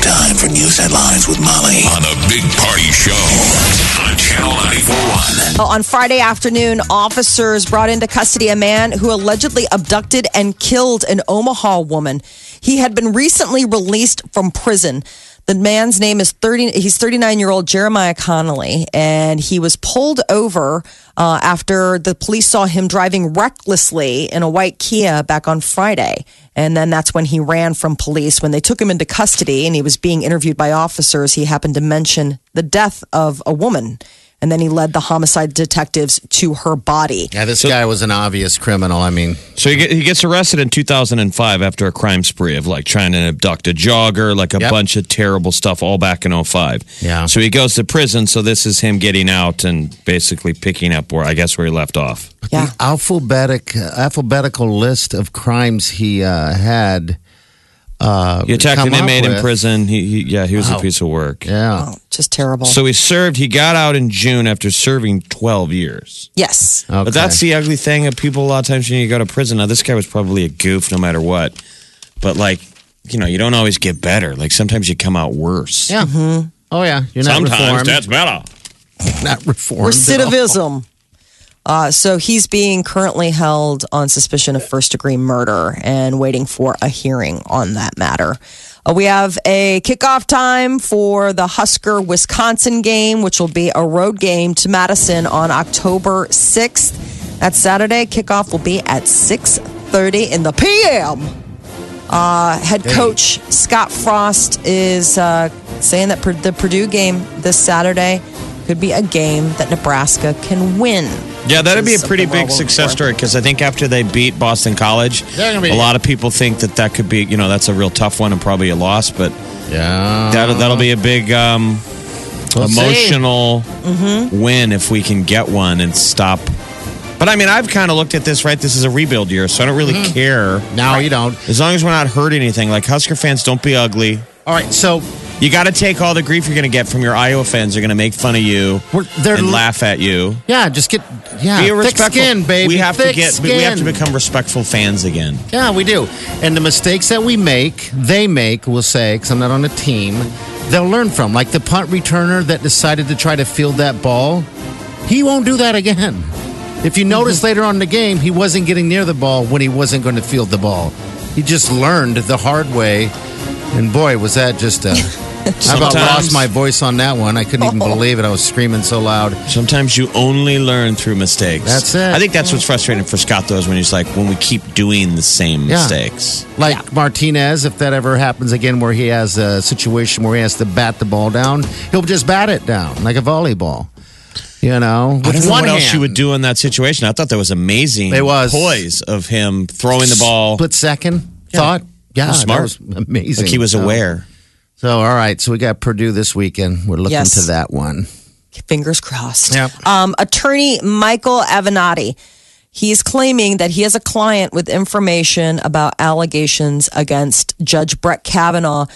time for news headlines with Molly on a big party show on Channel 941. Well, on Friday afternoon, officers brought into custody a man who allegedly abducted and killed an Omaha woman. He had been recently released from prison. The man's name is 30, he's 39 year old Jeremiah Connolly, and he was pulled over uh, after the police saw him driving recklessly in a white Kia back on Friday. And then that's when he ran from police. When they took him into custody and he was being interviewed by officers, he happened to mention the death of a woman. And then he led the homicide detectives to her body. Yeah, this guy was an obvious criminal. I mean, So he, get, he gets arrested in 2005 after a crime spree of like trying to abduct a jogger, like a Yep. bunch of terrible stuff, all back in 05. Yeah. So he goes to prison. So this is him getting out and basically picking up where I guess where he left off. Yeah. the alphabetic alphabetical list of crimes he uh, had. Uh, He attacked come an inmate in prison. He, he yeah, he was Wow. a piece of work. Yeah. Oh, just terrible. So he served. He got out in June after serving 12 years. yes. Okay. But that's the ugly thing of people. A lot of times when you go to prison, now this guy was probably a goof, no matter what. But like, you know, you don't always get better. Like sometimes you come out worse. yeah. Oh yeah. You're not Sometimes reformed. that's better. not reformed. at all. Recidivism. Uh, so he's being currently held on suspicion of first degree murder and waiting for a hearing on that matter. Uh, we have a kickoff time for the Husker Wisconsin game, which will be a road game to Madison on October 6th. That's Saturday. Kickoff will be at 6:30 in the PM. Uh, head coach Scott Frost is uh, saying that the Purdue game this Saturday could be a game that Nebraska can win. Yeah, that'd be a pretty big success story because I think after they beat Boston College, be- a lot of people think that that could be, you know, that's a real tough one and probably a loss, but Yeah. that'll, that'll be a big um, We'll emotional Mm-hmm. win if we can get one and stop. But I mean, I've kind of looked at this, right? This is a rebuild year, so I don't really Mm-hmm. care. No, you don't. As long as we're not hurting anything, like Husker fans, don't be ugly. All right. So You got to take all the grief you're going to get from your Iowa fans. They're going to make fun of you We're- they're- and laugh at you. yeah, just get yeah. Be a thick respectful. skin, baby. We have thick to get. Skin. We have to become respectful fans again. Yeah, we do. And the mistakes that we make, they make, we'll say, because I'm not on a team, they'll learn from. Like the punt returner that decided to try to field that ball, he won't do that again. If you notice mm-hmm. later on in the game, he wasn't getting near the ball when he wasn't going to field the ball. He just learned the hard way. And boy, was that just a. I about lost my voice on that one. I couldn't even oh. believe it. I was screaming so loud. Sometimes you only learn through mistakes. That's it. I think that's what's frustrating for Scott though, is when he's like, when we keep doing the same Yeah. mistakes. Like Martinez, if that ever happens again where he has a situation where he has to bat the ball down, he'll just bat it down like a volleyball. You know, I with don't know one what else hand. you would do in that situation. I thought that was amazing. It was. poise of him throwing the ball. Split second thought. Yeah, Well, smart. that was amazing. Like he was aware. So, all right. So we got Purdue this weekend. We're looking Yes. to that one. Fingers crossed. Yep. Um, attorney Michael Avenatti. He's claiming that he has a client with information about allegations against Judge Brett Kavanaugh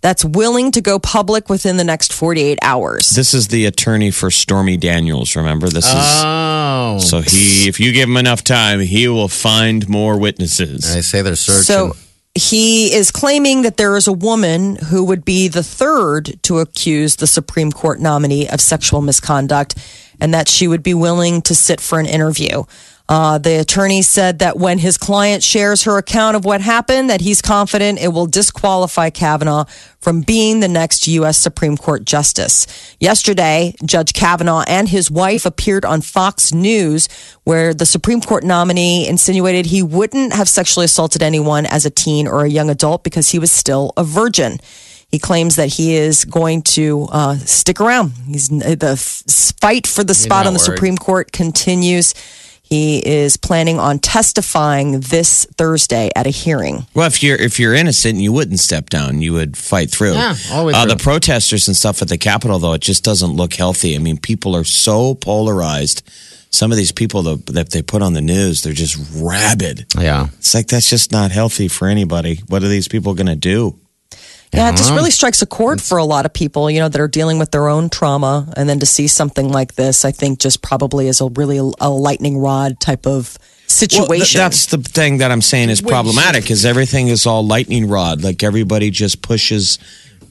that's willing to go public within the next 48 hours. This is the attorney for Stormy Daniels. Remember, this is Oh, so he. If you give him enough time, he will find more witnesses. I say they're searching. So he is claiming that there is a woman who would be the third to accuse the Supreme Court nominee of sexual misconduct and that she would be willing to sit for an interview. Uh, the attorney said that when his client shares her account of what happened, that he's confident it will disqualify Kavanaugh from being the next U.S. Supreme Court justice. Yesterday, Judge Kavanaugh and his wife appeared on Fox News, where the Supreme Court nominee insinuated he wouldn't have sexually assaulted anyone as a teen or a young adult because he was still a virgin. He claims that he is going to uh, stick around. He's the f- fight for the spot on the worried. Supreme Court continues. He is planning on testifying this Thursday at a hearing. Well, if you're if you're innocent, you wouldn't step down. You would fight through. Yeah, always Uh, through. the protesters and stuff at the Capitol, though, it just doesn't look healthy. I mean, people are so polarized. Some of these people that, that they put on the news, they're just rabid. Yeah. It's like that's just not healthy for anybody. What are these people going to do? Yeah, it just really strikes a chord for a lot of people, you know, that are dealing with their own trauma. And then to see something like this, I think just probably is a really a lightning rod type of situation. Well, th- that's the thing that I'm saying is problematic. Is everything is all lightning rod? Like everybody just pushes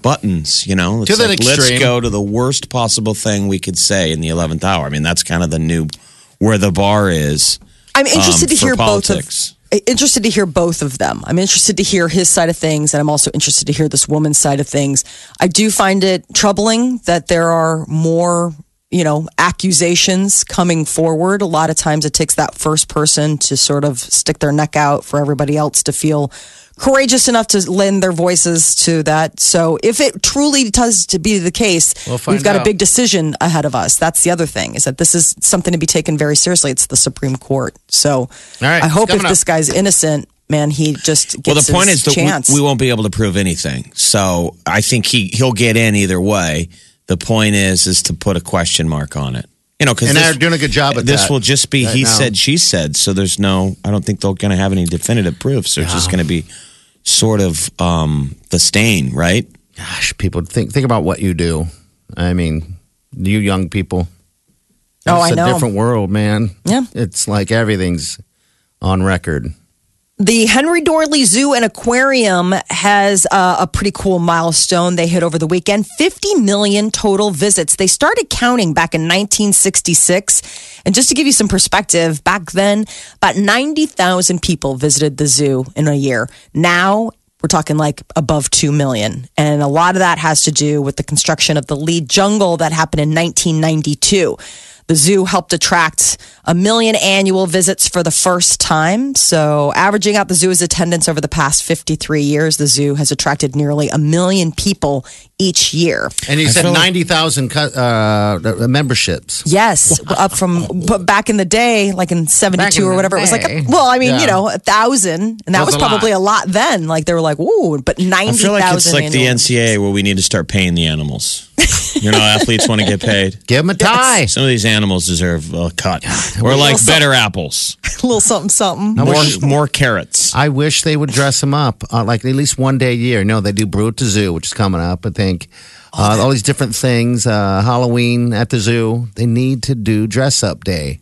buttons. You know, It's To that like, let's extreme. go to the worst possible thing we could say in the eleventh hour. I mean, that's kind of the new where the bar is. I'm interested um, to for hear both politics. Interested to hear both of them. I'm interested to hear his side of things and I'm also interested to hear this woman's side of things. I do find it troubling that there are more, you know, accusations coming forward. A lot of times it takes that first person to sort of stick their neck out for everybody else to feel courageous enough to lend their voices to that. So if it truly does to be the case, we'll we've got a big decision ahead of us. That's the other thing is that this is something to be taken very seriously. It's the Supreme Court. So right, I hope if coming this guy's innocent, man, he just gets Well, the point is that chance. we, we won't be able to prove anything. So I think he he'll get in either way. The point is is to put a question mark on it. You know, because And they're doing a good job at this that will just be right he now. said, she said. So there's no. I don't think they're going to have any definitive proof. So it's just going to be sort of um, the stain, right? Gosh, people think think about what you do. I mean, you young people. Oh, it's I know. a different world, man. Yeah. It's like everything's on record. The Henry Doorly Zoo and Aquarium has uh, a pretty cool milestone they hit over the weekend 50 million total visits. They started counting back in 1966. And just to give you some perspective, back then, about 90,000 people visited the zoo in a year. Now, we're talking like above 2 million. And a lot of that has to do with the construction of the Lied jungle that happened in 1992. The zoo helped attract a million annual visits for the first time. So, averaging out the zoo's attendance over the past 53 years, the zoo has attracted nearly a million people each year. And you said 90,000 uh, memberships. Yes, up from but back in the day, like in '72 in or the whatever, it was like, a, well, I mean, Yeah. you know, a thousand, and that Was was, a probably lot. a lot then. Like they were like, "Ooh," but 90,000. I feel like it's like the NCAA where we need to start paying the animals. you know, athletes want to get paid. Give them a tie. Some of these animals deserve a cut, or like Also- better apples, a little something, something. more more carrots. I wish they would dress them up uh, like at least one day a year. No, they do Brew at the Zoo, which is coming up. I think uh, all these different things. Uh, Halloween at the zoo. They need to do dress up day.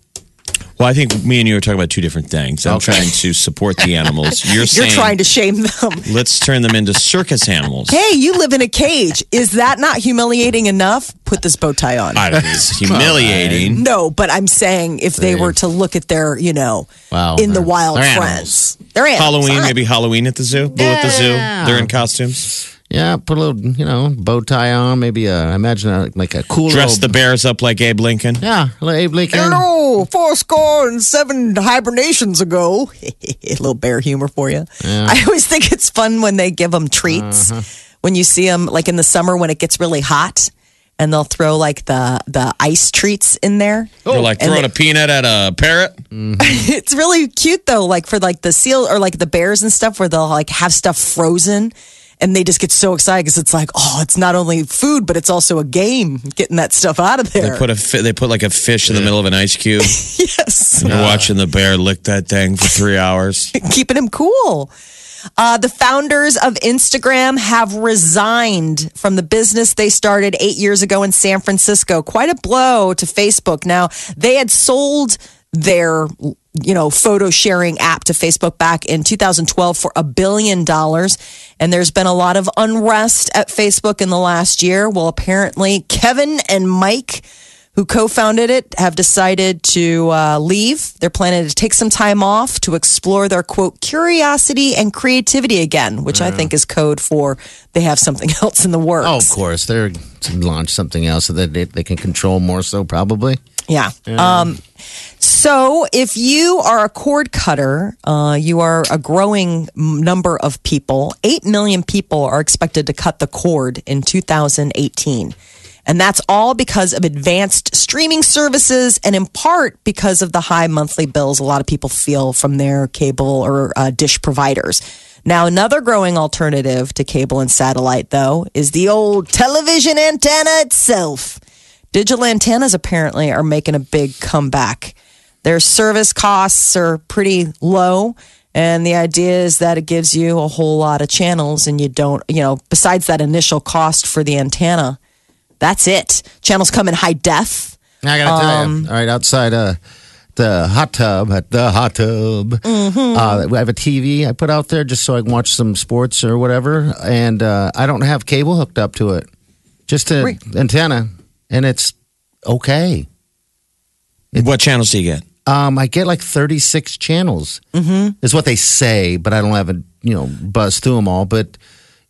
Well, I think me and you are talking about two different things. I'm Okay. trying to support the animals. You're You're saying trying to shame them. let's turn them into circus animals. Hey, you live in a cage. Is that not humiliating enough? Put this bow tie on. I don't it's humiliating. no, but I'm saying if they were to look at their, you know, Wow. in the wild They're friends, they're animals. Halloween, Fine. maybe Halloween at the zoo. Boo at the zoo. They're in costumes. Yeah, put a little, you know, bow tie on. Maybe a, imagine a, like a cool Dress little, the bears up like Abe Lincoln. yeah, a little Abe Lincoln. Hello, four score and seven hibernations ago. a little bear humor for you. I always think it's fun when they give them treats. Uh-huh. When you see them, like in the summer when it gets really hot, and they'll throw like the the ice treats in there. They're like throwing they- a peanut at a parrot. It's really cute though, like for like the seal or like the bears and stuff, where they'll like have stuff frozen. And they just get so excited because it's like, oh, it's not only food, but it's also a game getting that stuff out of there. They put a fi- they put like a fish in the middle of an ice cube. yes. and You're watching the bear lick that thing for three hours. keeping him cool. Uh, the founders of Instagram have resigned from the business they started eight years ago in San Francisco. Quite a blow to Facebook. Now, they had sold their you know photo sharing app to Facebook back in 2012 for a billion dollars and there's been a lot of unrest at Facebook in the last year well apparently Kevin and Mike who co-founded it have decided to uh, leave. They're planning to take some time off to explore their quote curiosity and creativity again, which I think is code for they have something else in the works. Oh, of course, they're to launch something else so that they, they can control more. So probably. Yeah. Um, so if you are a cord cutter, uh, you are a growing number of people. Eight million people are expected to cut the cord in 2018. And that's all because of advanced streaming services and in part because of the high monthly bills a lot of people feel from their cable or uh, dish providers. Now, another growing alternative to cable and satellite, though, is the old television antenna itself. Digital antennas apparently are making a big comeback. Their service costs are pretty low. And the idea is that it gives you a whole lot of channels, and you don't, you know, besides that initial cost for the antenna, that's it. Channels come in high def. I gotta tell Um, you, all right, outside uh, the hot tub at the hot tub, Mm-hmm. uh, I have a TV I put out there just so I can watch some sports or whatever, and uh, I don't have cable hooked up to it, just an Re- antenna, and it's okay. What channels do you get? Um, I get like thirty six channels, mm-hmm. is what they say, but I don't have a you know buzz through them all. But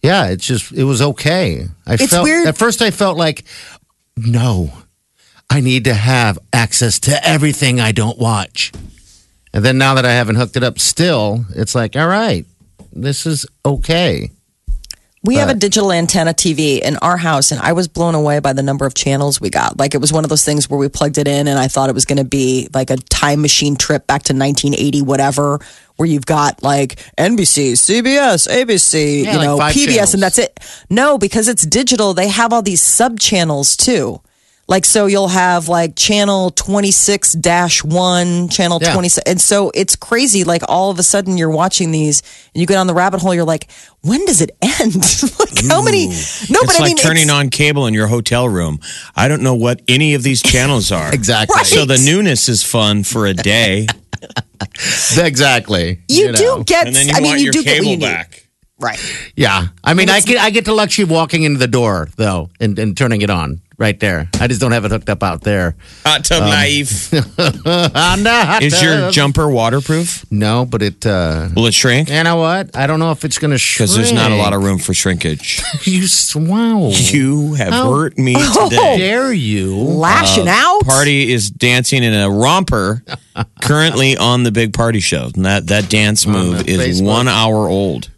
yeah, it's just it was okay. I It's felt weird- at first I felt like no, I need to have access to everything I don't watch, and then now that I haven't hooked it up, still it's like all right, this is okay. We have a digital antenna TV in our house, and I was blown away by the number of channels we got. Like, it was one of those things where we plugged it in, and I thought it was going to be like a time machine trip back to 1980, whatever, where you've got like NBC, CBS, ABC, Yeah, you know, five PBS, channels. and that's it. No, because it's digital, they have all these sub channels too. Like, so you'll have like channel 26 dash 1, channel Yeah. 26. And so it's crazy. Like, all of a sudden you're watching these and you get on the rabbit hole, you're like, when does it end? like, how many? No, it's but I like mean, turning it's- on cable in your hotel room. I don't know what any of these channels are. Exactly. Right. So the newness is fun for a day, Exactly. You, do know. get, and then you I mean, you your do get what cable you need. Right. Yeah, I mean, I get I get the luxury of walking into the door though and, and turning it on right there. I just don't have it hooked up out there. Hot tub life. On the hot Is your jumper waterproof? no? But it. uh Will it shrink? You know what? I don't know if it's going to shrink Because there's not a lot of room for shrinkage. you. s- Wow. You have Oh. hurt me How today. dare you? Lashing out. Party is dancing in a romper currently on the big party show. And that, that dance move the is Facebook. one hour old.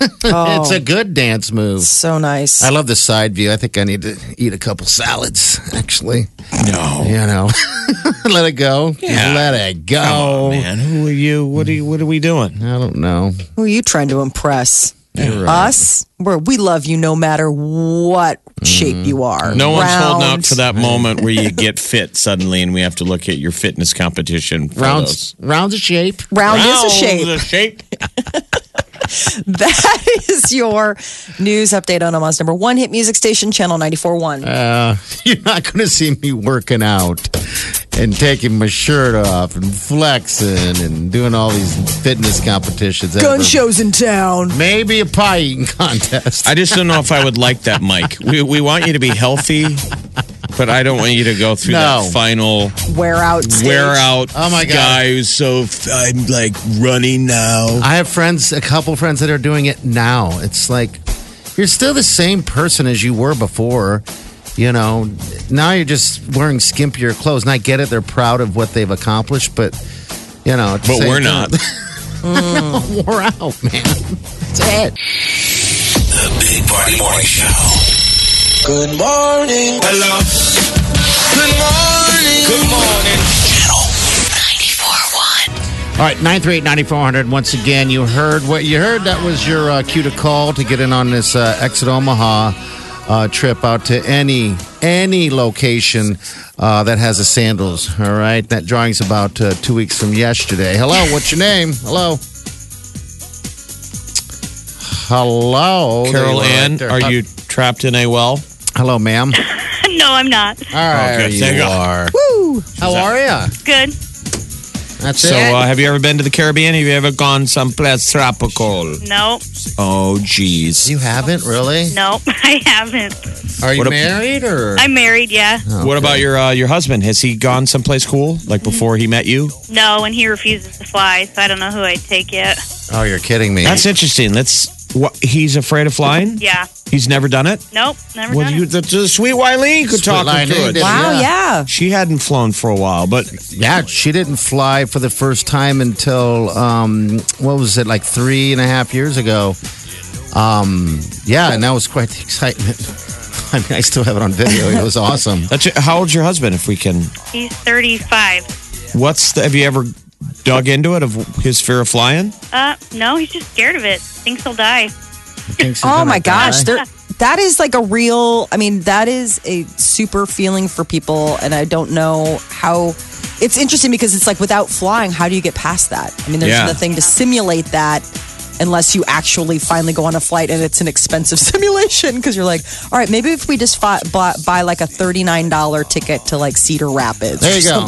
Oh, It's a good dance move. so nice. I love the side view. I think I need to eat a couple salads. Actually, No. you know, let it go. Yeah. let it go. Come on, man. Who are you? What are you, what are we doing? I don't know. Who are you trying to impress? Right. Us? We're, we love you no matter what shape you are. Mm. No one's holding out Round. for that moment where you get fit suddenly and we have to look at your fitness competition. Rounds, rounds of shape. Round is a Round shape. the shape. That is your news update on Omaha's number one hit music station, Channel 94.1. Uh, you're not going to see me working out and taking my shirt off and flexing and doing all these fitness competitions. Gun ever. shows in town. Maybe a pie eating contest. I just don't know if I would like that, Mike. We, we want you to be healthy, but I don't want you to go through No. that final Wear out. stage. wear out Oh, my God. guy who's so f- I'm like running now. I have friends, a couple friends that are doing it now. It's like you're still the same person as you were before. You know, now you're just wearing skimpier clothes. And I get it; they're proud of what they've accomplished, but you know, But we're time- not. wore out, man. That's it. The Big Party Morning Show. Good morning. Hello. Good morning. Good morning. Channel 94.1. All right, 938-9400. Once again, you heard what you heard. That was your uh, cue to call to get in on this uh, Exit Omaha uh, trip out to any any location uh, that has a sandals. All right, that drawing's about uh, two weeks from yesterday. Hello, what's your name? Hello. Hello, Carol There Ann, right are you trapped in a well? Hello, ma'am. No, I'm not. All right, Okay, you thank God. are. Woo! How are you? Good. That's So, it. uh, have you ever been to the Caribbean? Have you ever gone someplace tropical? No, Oh, geez. you haven't really? no, I haven't. Are you What a- married or? I'm married, yeah. What about your uh, your husband? Has he gone someplace cool, like before he met you? No, and he refuses to fly, so I don't know who I'd take yet. Oh, you're kidding me. That's interesting. That's what he's afraid of flying. Yeah. He's never done it. Nope, never Well, done you, it. the, the sweet Wileen could Sweet talk him through it. Wow, Yeah. yeah. She hadn't flown for a while, but Yeah, she didn't fly for the first time until um, what was it, like three and a half years ago. Um, yeah, and that was quite the excitement. I mean, I still have it on video. It was awesome. That's it. How old's your husband? If we can, He's 35. what's the? Have you ever dug into it of his fear of flying? Uh, no, he's just scared of it. Thinks he'll die. Thinks he's Oh gonna my gosh, die. there, that is like a real. I mean, that is a super feeling for people, and I don't know how. It's interesting because it's like without flying, how do you get past that? I mean, there's Yeah. nothing to simulate that unless you actually finally go on a flight and it's an expensive simulation because you're like, all right, maybe if we just fi- buy, buy like a thirty nine dollar ticket to like Cedar Rapids. There or you go.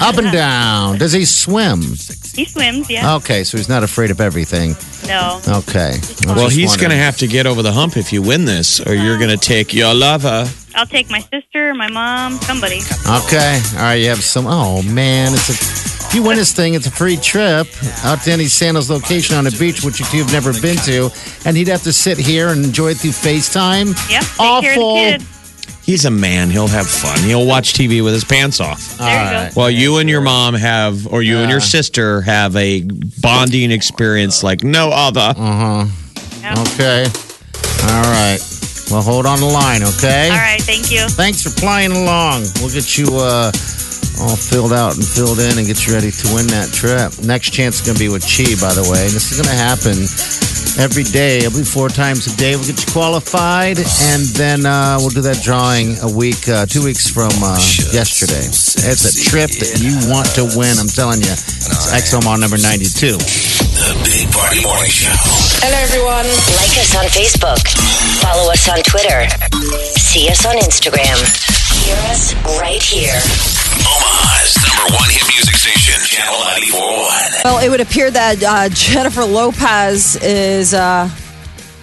Up and down. Does he swim? He swims, yeah. Okay, so he's not afraid of everything. No. Okay. Well, he's going to have to get over the hump if you win this, or you're going to take your lover. I'll take my sister, my mom, somebody. Okay. All right. You have some. Oh man, it's a. If you win this thing, it's a free trip out to any Sandals location on the beach, which you've never been to, and he'd have to sit here and enjoy it through FaceTime. Yep. Take Awful. care of the kid. He's a man. He'll have fun. He'll watch TV with his pants off. There you go. right. While you and your mom have, or you and your sister have a bonding experience like no other. Yeah. Okay. All right. Well, hold on the line, okay? All right. Thank you. Thanks for playing along. We'll get you uh, all filled out and filled in and get you ready to win that trip. Next chance is going to be with Chi, by the way. This is going to happen every day, every four times a day. We'll get you qualified, and then uh, we'll do that drawing a week, uh, two weeks from uh, yesterday. It's a trip that you want to win. I'm telling you. It's XOMR number 92. The Big Party Morning Show. Hello, everyone. Like us on Facebook. Follow us on Twitter. See us on Instagram. Hear us right here. Omaha's number one hit music station. Channel 941. Well, it would appear that uh, Jennifer Lopez is uh,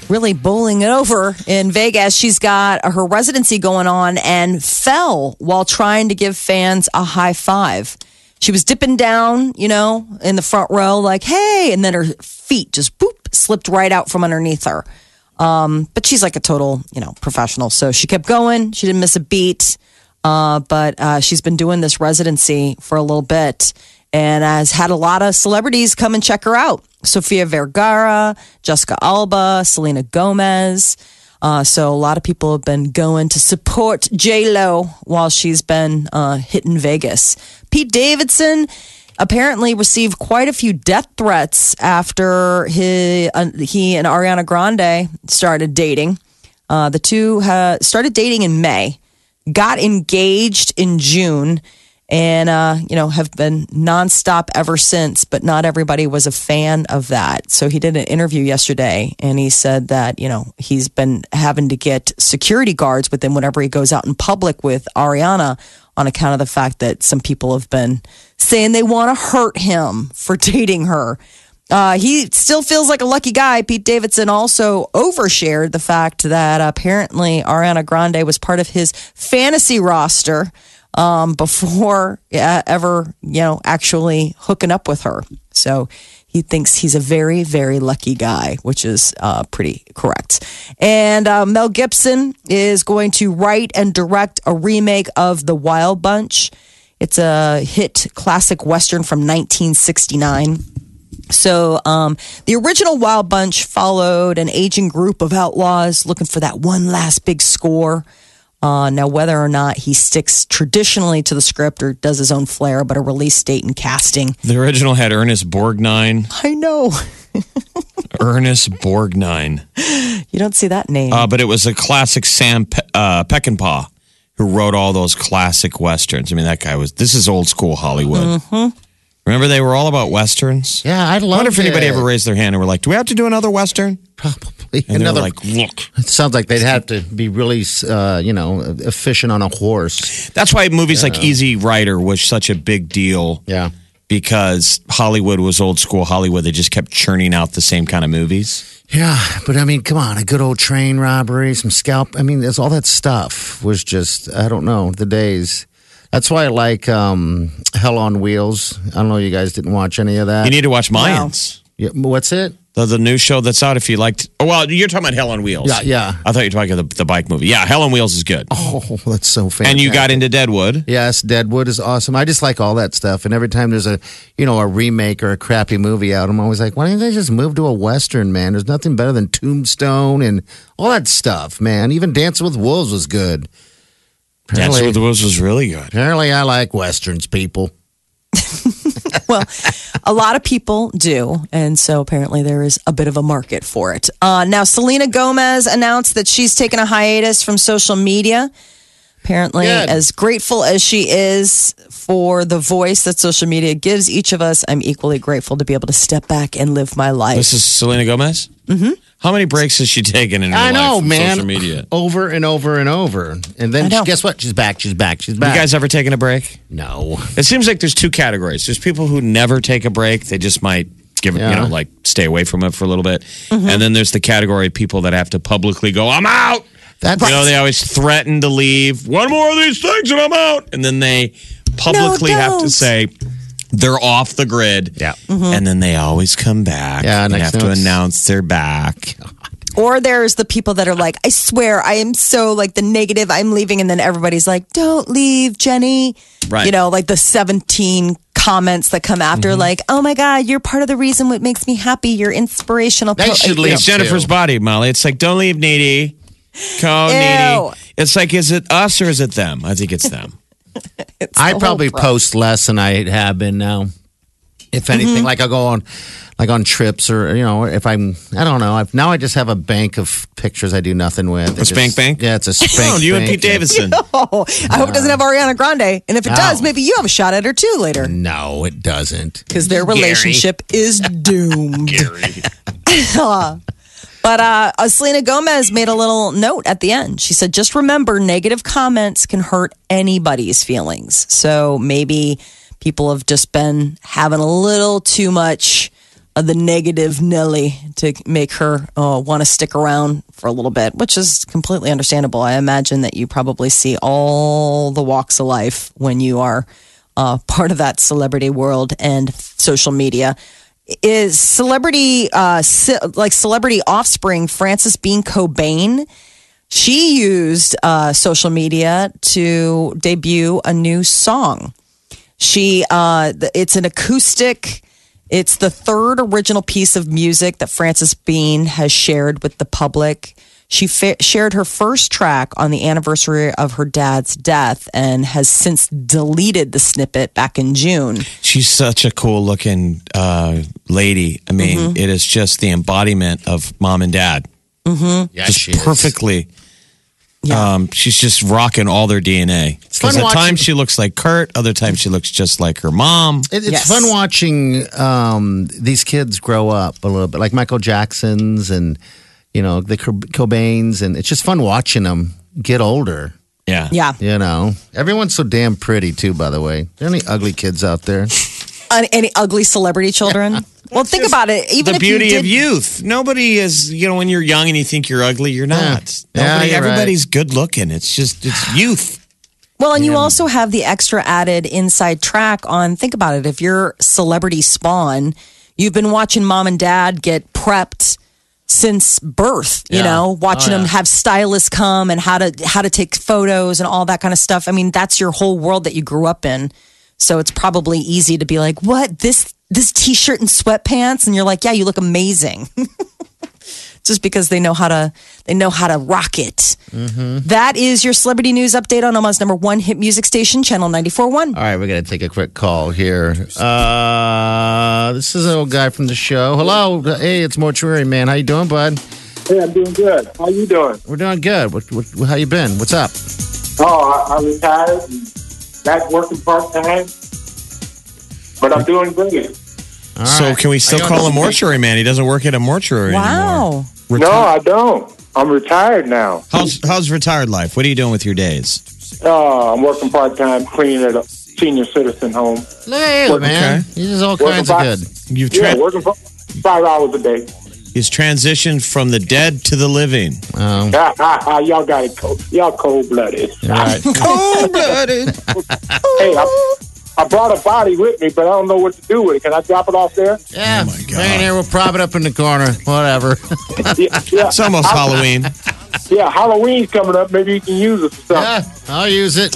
really bowling it over in Vegas. She's got her residency going on and fell while trying to give fans a high five. She was dipping down, you know, in the front row, like, hey, and then her feet just boop slipped right out from underneath her. Um, but she's like a total, you know, professional. So she kept going. She didn't miss a beat. Uh, but uh, she's been doing this residency for a little bit and has had a lot of celebrities come and check her out. Sofia Vergara, Jessica Alba, Selena Gomez. Uh, so a lot of people have been going to support J Lo while she's been uh, hitting Vegas. Pete Davidson apparently received quite a few death threats after he uh, he and Ariana Grande started dating. Uh, the two started dating in May, got engaged in June, and uh, you know have been nonstop ever since. But not everybody was a fan of that. So he did an interview yesterday, and he said that you know he's been having to get security guards with him whenever he goes out in public with Ariana on account of the fact that some people have been saying they want to hurt him for dating her. Uh, he still feels like a lucky guy. Pete Davidson also overshared the fact that apparently Ariana Grande was part of his fantasy roster um, before uh, ever, you know, actually hooking up with her. So he thinks he's a very, very lucky guy, which is uh, pretty correct. And uh, Mel Gibson is going to write and direct a remake of The Wild Bunch. It's a hit classic Western from 1969. So, um, the original Wild Bunch followed an aging group of outlaws looking for that one last big score. Uh, now, whether or not he sticks traditionally to the script or does his own flair, but a release date and casting. The original had Ernest Borgnine. I know. Ernest Borgnine. You don't see that name. Uh, but it was a classic Sam Pe- uh, Peckinpah who wrote all those classic westerns. I mean, that guy was. This is old school Hollywood. Remember, they were all about westerns. Yeah, I I love wonder if anybody it. ever raised their hand and were like, "Do we have to do another western?" Probably. And Another, like, "Look." it sounds like they'd have to be really, uh, you know, efficient on a horse. That's why movies like Easy Rider was such a big deal. Yeah. Because Hollywood was old school Hollywood. They just kept churning out the same kind of movies. Yeah, but I mean, come on, a good old train robbery, some scalp. I mean, there's all that stuff was just, I don't know, the days. That's why I like um, Hell on Wheels. I don't know, you guys didn't watch any of that. You need to watch Mayans. yeah, what's it? The, the new show that's out. If you liked, oh, well, you're talking about Hell on Wheels. Yeah, yeah. I thought you were talking about the, the bike movie. Yeah, Hell on Wheels is good. Oh, that's so fantastic. and you got into Deadwood. Yes, Deadwood is awesome. I just like all that stuff. And every time there's a, you know, a remake or a crappy movie out, I'm always like, why don't they just move to a western, man? There's nothing better than Tombstone and all that stuff, man. Even Dancing with Wolves was good. Dancing Apparently, with the Wolves was really good. apparently I like westerns, people. well, a lot of people do. And so apparently there is a bit of a market for it. Uh, now, Selena Gomez announced that she's taken a hiatus from social media. Apparently, Good. as grateful as she is for the voice that social media gives each of us, I'm equally grateful to be able to step back and live my life. This is Selena Gomez. Mm-hmm. How many breaks has she taken in her I life know, from man. social media? Over and over and over. And then know. guess what? She's back. She's back. She's back. You guys ever taken a break? no. It seems like there's two categories. There's people who never take a break; they just might give it, you Yeah. know, like stay away from it for a little bit. And then there's the category of people that have to publicly go, "I'm out." That's You know, they always threaten to leave. One more of these things and I'm out. And then they publicly have to don't. say they're off the grid. Yeah. And then they always come back. Yeah, and next have to note's- announce they're back. Or there's the people that are like, I swear, I am so like the negative, I'm leaving. And then everybody's like, don't leave, Jenny. Right. You know, like the 17 comments that come after, Mm-hmm. like, oh my God, you're part of the reason what makes me happy. You're inspirational. They Po- should leave It's Jennifer's too. body, Molly. It's like, don't leave, needy. Go, Ew. needy. It's like, is it us or is it them? I think it's them. it's I probably whole post less than I have been now. If mm-hmm. anything, like I go on, like on trips or you know, if I'm, I don't know. I've, now I just have a bank of pictures I do nothing with. A spank bank? Yeah, it's a spank. Oh, you and Pete. Davidson. I hope it doesn't have Ariana Grande. And if it does, maybe you have a shot at her too later. No, it doesn't. Because their relationship is doomed. Uh-huh. But uh, uh, Selena Gomez made a little note at the end. She said, just remember, negative comments can hurt anybody's feelings. So maybe people have just been having a little too much of the negative Nelly to make her uh, want to stick around for a little bit, which is completely understandable. I imagine that you probably see all the walks of life when you are uh, part of that celebrity world and social media is celebrity uh ce- like celebrity offspring Frances Bean Cobain. She used uh social media to debut a new song. She uh it's an acoustic it's the third original piece of music that Frances Bean has shared with the public she fa- shared her first track on the anniversary of her dad's death and has since deleted the snippet back in June She's such a cool looking uh, lady. I mean, Mm-hmm. it is just the embodiment of mom and dad. Yeah, just she is. perfectly. Yeah. Um, she's just rocking all their DNA. Because at watching- times she looks like Kurt, other times she looks just like her mom. It, it's Yes. fun watching um, these kids grow up a little bit, like Michael Jackson's and you know the Cobains, and it's just fun watching them get older. Yeah. yeah You know, everyone's so damn pretty too. By the way, Are there any ugly kids out there? Uh, any ugly celebrity children? well, think about it. Even the if you beauty did, of youth. Nobody is, you know, when you're young and you think you're ugly, you're not. Yeah, Nobody, you're right. everybody's good looking. It's just, it's youth. well, and you also have the extra added inside track on. Think about it. If you're celebrity spawn, you've been watching mom and dad get prepped since birth. You Yeah. know, watching Oh, them have stylists come and how to how to take photos and all that kind of stuff. I mean, that's your whole world that you grew up in. So it's probably easy to be like, "What this this t-shirt and sweatpants?" And you're like, "Yeah, you look amazing." just because they know how to they know how to rock it. That is your celebrity news update on Omaha's number one hit music station, Channel 94.1. All right, we're gonna take a quick call here. Uh, this is an old guy from the show. Hello, hey, it's Mortuary Man. How you doing, bud? Hey, I'm doing good. How you doing? We're doing good. What, what, how you been? What's up? Oh, I, I retired back working part time, but I'm doing great. All so right. can we still call him mortuary man? He doesn't work at a mortuary anymore. Wow. Reti- No, I don't. I'm retired now. How's, how's retired life? What are you doing with your days? Uh, I'm working part time cleaning at a senior citizen home. Hey, Working- man. Okay. He's all Working kinds of good. You've Yeah, working five hours a day. he's transitioned from the dead to the living. Um, Ha, ha, ha, y'all got it cold. Y'all cold blooded. right. Cold blooded. Hey, I, I brought a body with me, but I don't know what to do with it. Can I drop it off there? Yeah. Man, here, we'll prop it up in the corner. Whatever. Yeah, yeah. It's almost Halloween. Yeah, Halloween's coming up. Maybe you can use it for yeah. I'll use it.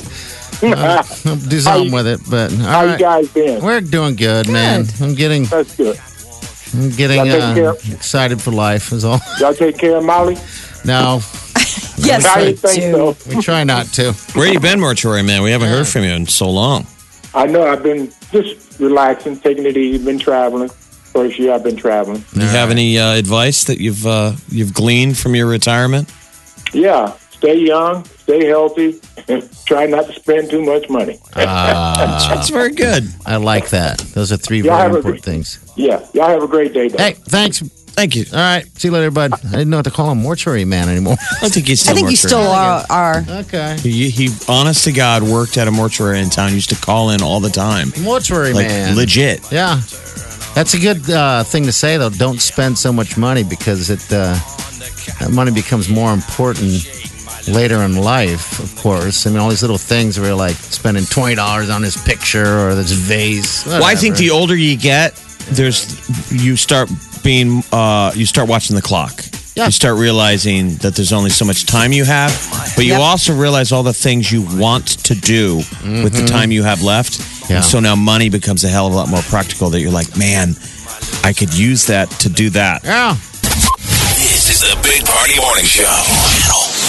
I'll do something you- with it. But all How you guys been? We're doing good, man. I'm getting, That's good. I'm getting uh, excited for life. Is all. Y'all take care of Molly? No, Yes, I I think do. so. we try not to. Where you been, Mortuary Man? We haven't heard from you in so long. I know I've been just relaxing, taking it easy, been traveling. First year I've been traveling. Do you have any uh, advice that you've uh, you've gleaned from your retirement? Yeah, stay young, stay healthy, and try not to spend too much money. That's very good. I like that. Those are three Y'all very have a important things. Yeah, y'all have a great day, though. Hey, thanks. Thank you. All right. See you later, bud. I didn't know what to call him mortuary man anymore. I think he's still I think you still are. are. okay. He, he, honest to God, worked at a mortuary in town. Used to call in all the time, Mortuary like man. legit. Yeah. That's a good uh, thing to say, though. Don't spend so much money because it uh, that money becomes more important later in life, of course. I mean, all these little things where you're like spending $20 on this picture or this vase. Well, I think the older you get, there's you start being uh, you start watching the clock. Yeah. You start realizing that there's only so much time you have, but you Yep. also realize all the things you want to do with the time you have left. Yeah. And so now money becomes a hell of a lot more practical. That you're like, man, I could use that to do that. Yeah. This is the Big Party Morning Show. Channel